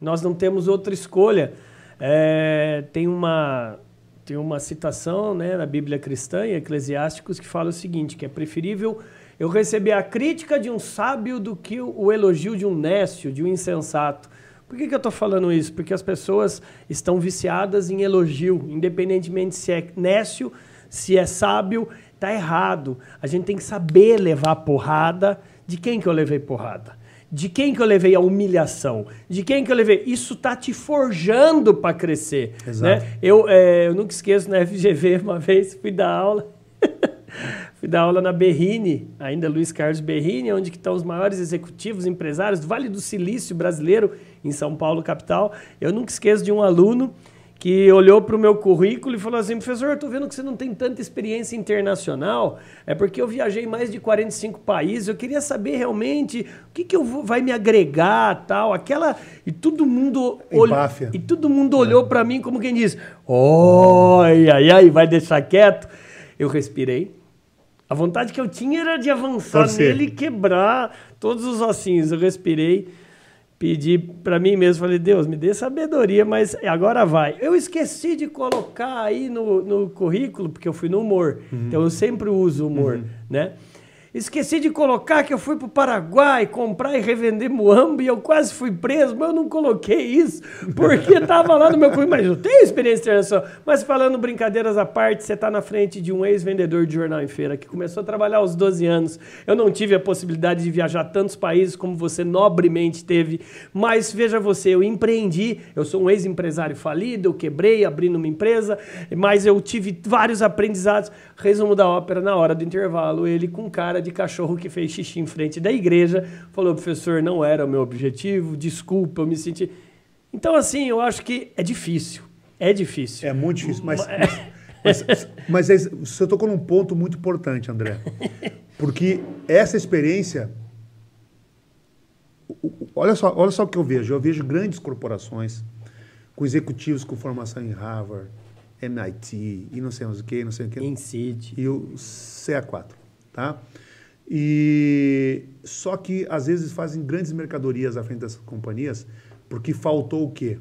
Nós não temos outra escolha. É, tem uma tem uma citação né, na Bíblia cristã, em Eclesiásticos, que fala o seguinte: que é preferível eu receber a crítica de um sábio do que o elogio de um nécio, de um insensato. Por que, que eu estou falando isso? Porque as pessoas estão viciadas em elogio, independentemente se é nécio, se é sábio, está errado. A gente tem que saber levar porrada. De quem que eu levei porrada? De quem que eu levei a humilhação? De quem que eu levei? Isso tá te forjando para crescer. Exato. Né? Eu, é, eu nunca esqueço na FGV, uma vez fui dar aula. fui dar aula na Berrine, ainda Luiz Carlos Berrine, onde estão os maiores executivos, empresários do Vale do Silício brasileiro, em São Paulo, capital. Eu nunca esqueço de um aluno que olhou para o meu currículo e falou assim: professor, eu estou vendo que você não tem tanta experiência internacional, é porque eu viajei mais de 45 países, eu queria saber realmente o que, que eu vou, vai me agregar, tal, aquela. E todo mundo, olh... e todo mundo olhou é. para mim como quem diz: oi, ai, ai, vai deixar quieto. Eu respirei. A vontade que eu tinha era de avançar nele e quebrar todos os ossinhos. Eu respirei pedi para mim mesmo, falei, Deus, me dê sabedoria, mas agora vai. Eu esqueci de colocar aí no, no currículo, porque eu fui no humor, uhum. então eu sempre uso humor, uhum. né? Esqueci de colocar que eu fui para o Paraguai comprar e revender muamba e eu quase fui preso, mas eu não coloquei isso porque estava lá no meu currículo. Mas eu tenho experiência internacional. Mas falando brincadeiras à parte, você está na frente de um ex-vendedor de jornal em feira que começou a trabalhar aos 12 anos. Eu não tive a possibilidade de viajar tantos países como você nobremente teve, mas veja você, eu empreendi, eu sou um ex-empresário falido, eu quebrei abrindo uma empresa, mas eu tive vários aprendizados. Resumo da ópera, na hora do intervalo, ele com cara de cachorro que fez xixi em frente da igreja, falou, professor, não era o meu objetivo, desculpa, eu me senti. Então, assim, eu acho que é difícil. É difícil. É muito difícil, mas. mas, mas é, você tocou num ponto muito importante, André. Porque essa experiência. Olha só, olha só o que eu vejo. Eu vejo grandes corporações com executivos com formação em Harvard, MIT e não sei mais o que, não sei o que. INSEAD. E o CA4, tá? E só que às vezes fazem grandes mercadorias à frente dessas companhias porque faltou o quê?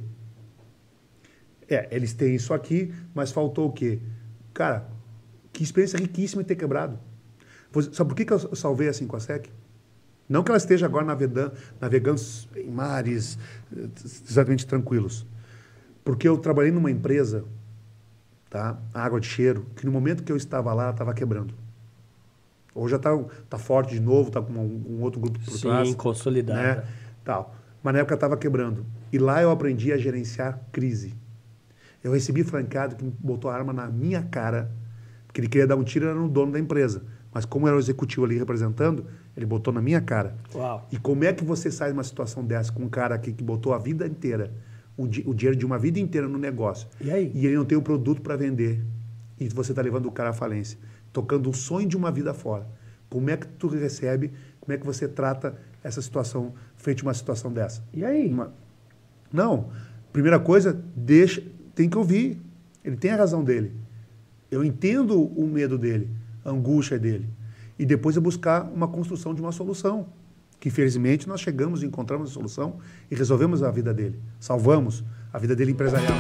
É, eles têm isso aqui, mas faltou o quê? Cara, que experiência riquíssima ter quebrado. Sabe por que, que eu salvei a 5 a SEC? Não que ela esteja agora navegando, navegando em mares exatamente tranquilos. Porque eu trabalhei numa empresa, tá? água de cheiro, que no momento que eu estava lá, estava quebrando. Ou já está tá forte de novo, está com um, um, outro grupo por Sim, trás. Sim, consolidada. Né? Tal. Mas na época estava quebrando. E lá eu aprendi a gerenciar crise. Eu recebi francado que botou a arma na minha cara, porque ele queria dar um tiro, era no dono da empresa. Mas como era o executivo ali representando, ele botou na minha cara. Uau. E como é que você sai de uma situação dessa com um cara aqui que botou a vida inteira, o, di o dinheiro de uma vida inteira no negócio, e, aí? e ele não tem o produto para vender, e você está levando o cara à falência? Tocando o sonho de uma vida fora. Como é que tu recebe, como é que você trata essa situação, frente a uma situação dessa? E aí? Uma... Não, primeira coisa, deixa, tem que ouvir. Ele tem a razão dele. Eu entendo o medo dele, a angústia dele. E depois é buscar uma construção de uma solução. Que felizmente nós chegamos, encontramos a solução e resolvemos a vida dele. Salvamos a vida dele empresarial.